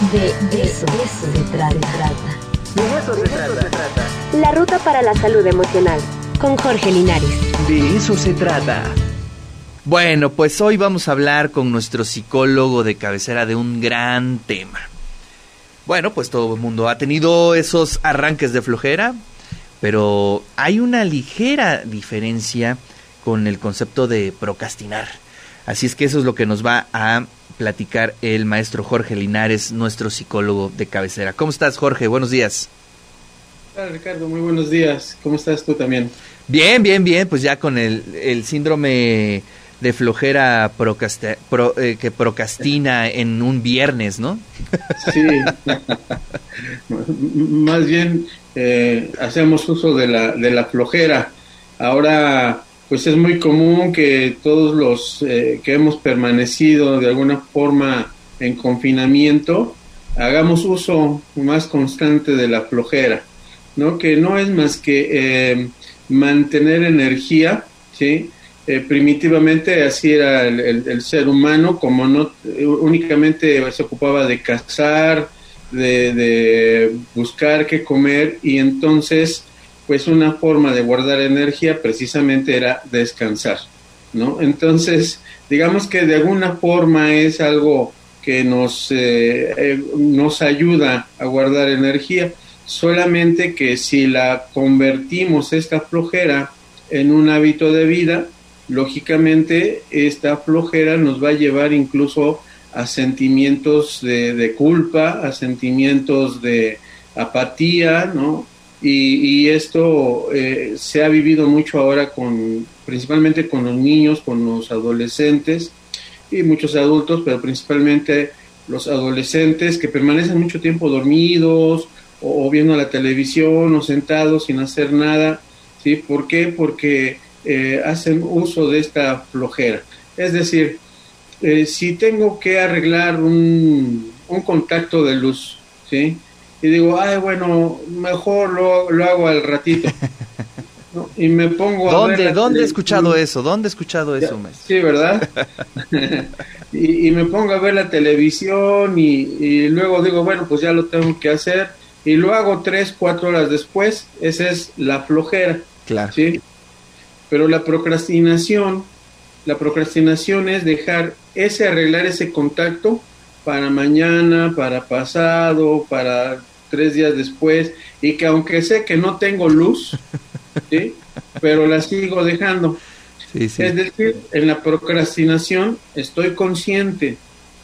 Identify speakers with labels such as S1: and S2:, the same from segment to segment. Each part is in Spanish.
S1: De, eso, eso se trata.
S2: De eso se trata.
S3: La ruta para la salud emocional. Con Jorge Linares.
S2: De eso se trata.
S4: Bueno, pues hoy vamos a hablar con nuestro psicólogo de cabecera de un gran tema. Bueno, pues todo el mundo ha tenido esos arranques de flojera, pero hay una ligera diferencia con el concepto de procrastinar. Así es que eso es lo que nos va a platicar el maestro Jorge Linares, nuestro psicólogo de cabecera. ¿Cómo estás, Jorge? Buenos días.
S5: Hola, Ricardo, muy buenos días. ¿Cómo estás tú también?
S4: Bien, bien, bien, pues ya con el, el síndrome de flojera eh, que procrastina en un viernes, ¿no?
S5: Sí, más bien eh, hacemos uso de la, de la flojera. Ahora, pues es muy común que todos los eh, que hemos permanecido de alguna forma en confinamiento, hagamos uso más constante de la flojera, ¿no? Que no es más que mantener energía, ¿sí? Eh, primitivamente así era el, ser humano, como no únicamente se ocupaba de cazar, de, buscar qué comer y entonces pues una forma de guardar energía precisamente era descansar, ¿no? Entonces, digamos que de alguna forma es algo que nos, eh, eh, nos ayuda a guardar energía, solamente que si la convertimos esta flojera en un hábito de vida, lógicamente esta flojera nos va a llevar incluso a sentimientos de, culpa, a sentimientos de apatía, ¿no? Y, esto eh, se ha vivido mucho ahora con, principalmente con los niños, con los adolescentes y muchos adultos, pero principalmente los adolescentes que permanecen mucho tiempo dormidos o, o viendo la televisión o sentados sin hacer nada, ¿sí? ¿Por qué? Porque eh, hacen uso de esta flojera. Es decir, eh, si tengo que arreglar un, un, contacto de luz, ¿sí? Y digo, ay, bueno, mejor lo, lo hago al ratito. Y me pongo
S4: a ¿Dónde, ¿Dónde he escuchado eso? ¿Dónde he escuchado eso,
S5: Sí, ¿verdad? y, me pongo a ver la televisión y, y, luego digo, bueno, pues ya lo tengo que hacer. Y lo hago tres, cuatro horas después. Esa es la flojera.
S4: Claro.
S5: ¿sí? Pero la procrastinación, la procrastinación es dejar ese arreglar ese contacto para mañana, para pasado, para tres días después, y que aunque sé que no tengo luz, ¿sí? pero la sigo dejando. Es decir, en la procrastinación estoy consciente,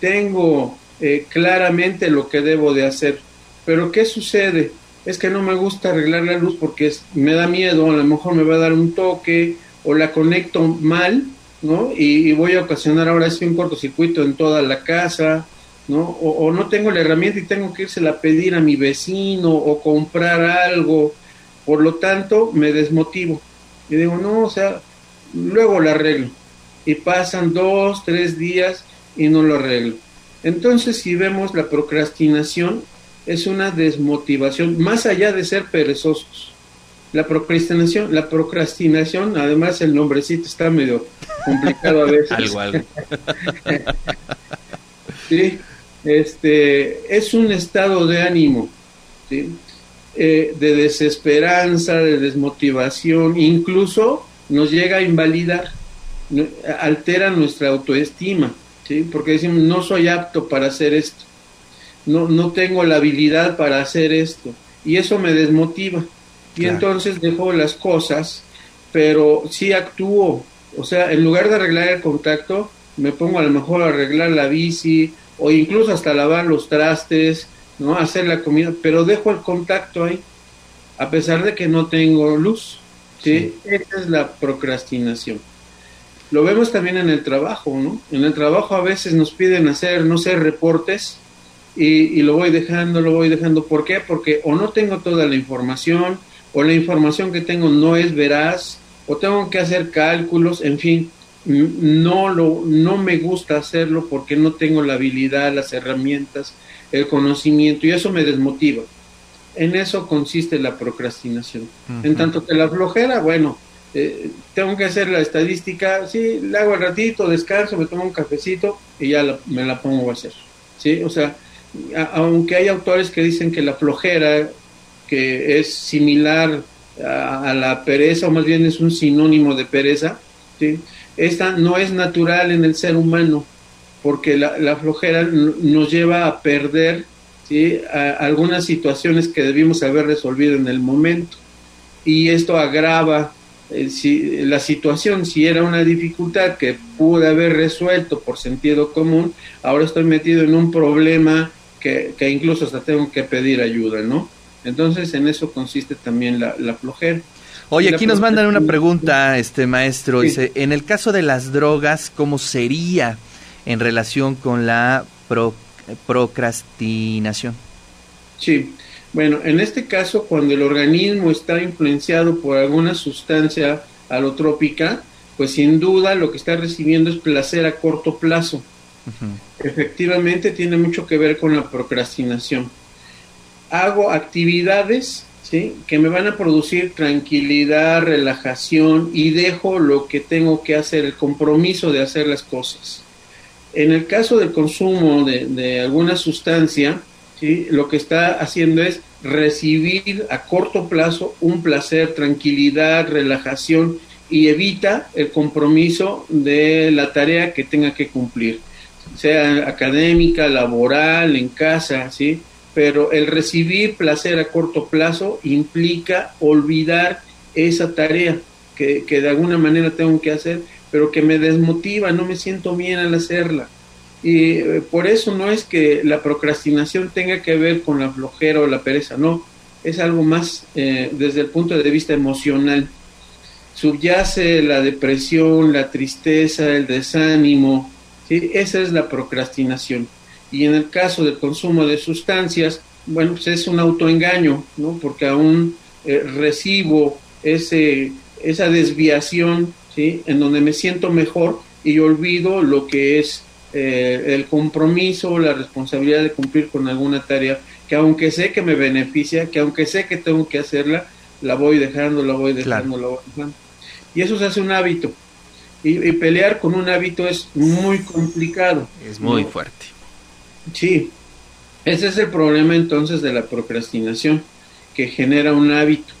S5: tengo eh, claramente lo que debo de hacer, pero ¿qué sucede? es que no me gusta arreglar la luz porque me da miedo, a lo mejor me va a dar un toque o la conecto mal, ¿no? Y, voy a ocasionar ahora sí un cortocircuito en toda la casa, ¿no? O, no tengo la herramienta y tengo que irse a pedir a mi vecino o comprar algo, por lo tanto me desmotivo. Y digo, no, o sea, luego lo arreglo. Y pasan dos, tres días y no lo arreglo. Entonces, si vemos la procrastinación, es una desmotivación, más allá de ser perezosos. La procrastinación, la procrastinación, además el nombrecito está medio complicado a veces.
S4: algo, algo.
S5: sí, este, es un estado de ánimo, ¿sí? Eh, de desesperanza, de desmotivación, incluso nos llega a invalidar, altera nuestra autoestima, ¿sí? porque decimos, no soy apto para hacer esto no, no tengo la habilidad para hacer esto. Y eso me desmotiva. Y entonces dejo las cosas, pero sí actúo. O sea, en lugar de arreglar el contacto, me pongo a lo mejor a arreglar la bici o incluso hasta lavar los trastes, ¿no? Hacer la comida, pero dejo el contacto ahí, a pesar de que no tengo luz. ¿sí? Esa es la procrastinación. Lo vemos también en el trabajo, ¿no? En el trabajo a veces nos piden hacer, no sé, reportes y, lo voy dejando, lo voy dejando. ¿Por qué? Porque o no tengo toda la información, o la información que tengo no es veraz, o tengo que hacer cálculos, en fin, no, lo, no me gusta hacerlo porque no tengo la habilidad, las herramientas, el conocimiento, y eso me desmotiva. En eso consiste la procrastinación. En tanto que la flojera, bueno, eh, tengo que hacer la estadística, sí, la hago al ratito, descanso, me tomo un cafecito y ya me la pongo a hacer. ¿sí? O sea, aunque hay autores que dicen que la flojera, que es similar a, la pereza, o más bien es un sinónimo de pereza, ¿sí? esta no es natural en el ser humano, porque la, flojera nos lleva a perder ¿sí? algunas situaciones que debimos haber resolvido en el momento. Y esto agrava eh, la situación, si era una dificultad que pude haber resuelto por sentido común, ahora estoy metido en un problema que, incluso hasta tengo que pedir ayuda, ¿no? Entonces en eso consiste también la flojera.
S4: Oye, aquí nos mandan una pregunta, este maestro. Dice, en el caso de las drogas, ¿cómo sería en relación con la procrastinación?
S5: Sí, bueno, en este caso, cuando el organismo está influenciado por alguna sustancia alotrópica, pues sin duda lo que está recibiendo es placer a corto plazo. Efectivamente, tiene mucho que ver con la procrastinación. Hago actividades que me van a producir tranquilidad, relajación y dejo lo que tengo que hacer, el compromiso de hacer las cosas. En el caso del consumo de, alguna sustancia, ¿sí? lo que está haciendo es recibir a corto plazo un placer, tranquilidad, relajación y evita el compromiso de la tarea que tenga que cumplir, sea académica, laboral, en casa, ¿sí? Pero el recibir placer a corto plazo implica olvidar esa tarea que, de alguna manera tengo que hacer, pero que me desmotiva, no me siento bien al hacerla. Y eh, por eso no es que la procrastinación tenga que ver con la flojera o la pereza, no, es algo más eh, desde el punto de vista emocional. Subyace la depresión, la tristeza, el desánimo, ¿sí? esa es la procrastinación y en el caso del consumo de sustancias, bueno, pues es un autoengaño, ¿no? Porque aún eh, recibo ese, esa desviación, ¿sí? En donde me siento mejor y olvido lo que es eh, el compromiso, la responsabilidad de cumplir con alguna tarea que aunque sé que me beneficia, que aunque sé que tengo que hacerla, la voy dejando, la voy dejando, la voy dejando. Y eso se hace un hábito. Y, pelear con un hábito es muy complicado.
S4: Es muy fuerte.
S5: Sí, ese es el problema entonces de la procrastinación, que genera un hábito.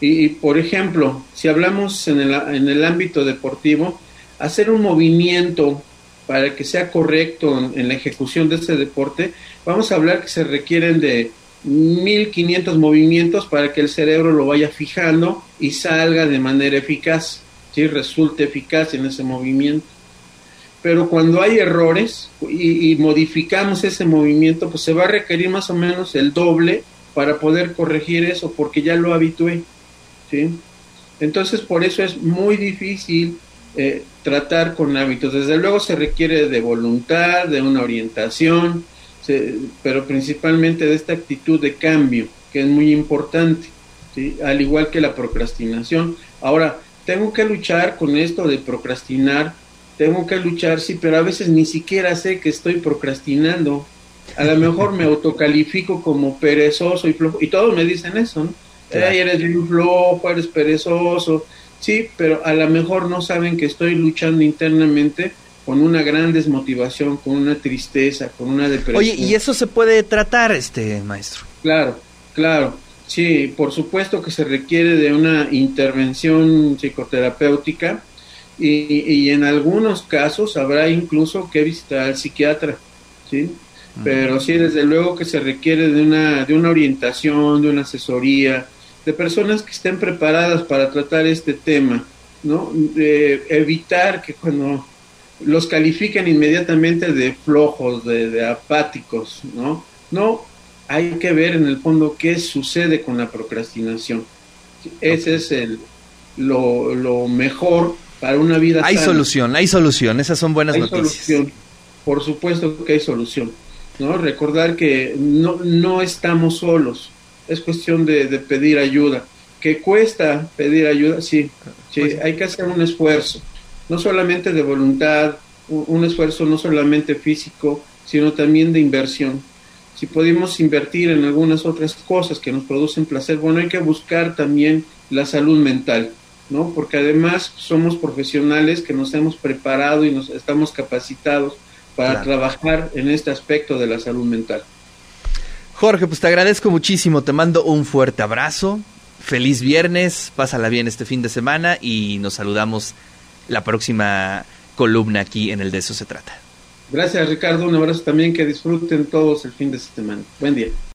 S5: Y, por ejemplo, si hablamos en el, en el, ámbito deportivo, hacer un movimiento para que sea correcto en, la ejecución de ese deporte, vamos a hablar que se requieren de 1500 movimientos para que el cerebro lo vaya fijando y salga de manera eficaz, ¿sí? resulte eficaz en ese movimiento pero cuando hay errores y, modificamos ese movimiento, pues se va a requerir más o menos el doble para poder corregir eso, porque ya lo habitué, ¿sí? Entonces, por eso es muy difícil eh, tratar con hábitos. Desde luego se requiere de voluntad, de una orientación, pero principalmente de esta actitud de cambio, que es muy importante, ¿sí? al igual que la procrastinación. Ahora, tengo que luchar con esto de procrastinar tengo que luchar, sí, pero a veces ni siquiera sé que estoy procrastinando. A lo mejor me autocalifico como perezoso y flojo, y todos me dicen eso, ¿no? eres bien flojo, eres perezoso, sí, pero a lo mejor no saben que estoy luchando internamente con una gran desmotivación, con una tristeza, con una depresión.
S4: Oye, ¿y eso se puede tratar, este maestro?
S5: Claro, claro. Sí, por supuesto que se requiere de una intervención psicoterapéutica y, en algunos casos habrá incluso que visitar al psiquiatra, ¿sí? Pero sí, desde luego que se requiere de una, de una orientación, de una asesoría, de personas que estén preparadas para tratar este tema, ¿no? De evitar que cuando los califiquen inmediatamente de flojos, de, apáticos, ¿no? No, hay que ver en el fondo qué sucede con la procrastinación. Ese es el, lo, lo mejor para una vida
S4: Hay solución, hay solución, esas son buenas
S5: hay
S4: noticias.
S5: Solución. Por supuesto que hay solución. ¿no? Recordar que no, no estamos solos, es cuestión de, pedir ayuda. ¿Que cuesta pedir ayuda? Sí, sí pues hay que hacer un esfuerzo, no solamente de voluntad, un, esfuerzo no solamente físico, sino también de inversión. Si podemos invertir en algunas otras cosas que nos producen placer, bueno, hay que buscar también la salud mental. ¿No? Porque además somos profesionales que nos hemos preparado y nos estamos capacitados para trabajar en este aspecto de la salud mental.
S4: Jorge, pues te agradezco muchísimo, te mando un fuerte abrazo, feliz viernes, pásala bien este fin de semana y nos saludamos la próxima columna aquí en el De eso se trata.
S5: Gracias Ricardo, un abrazo también, que disfruten todos el fin de semana. Buen día.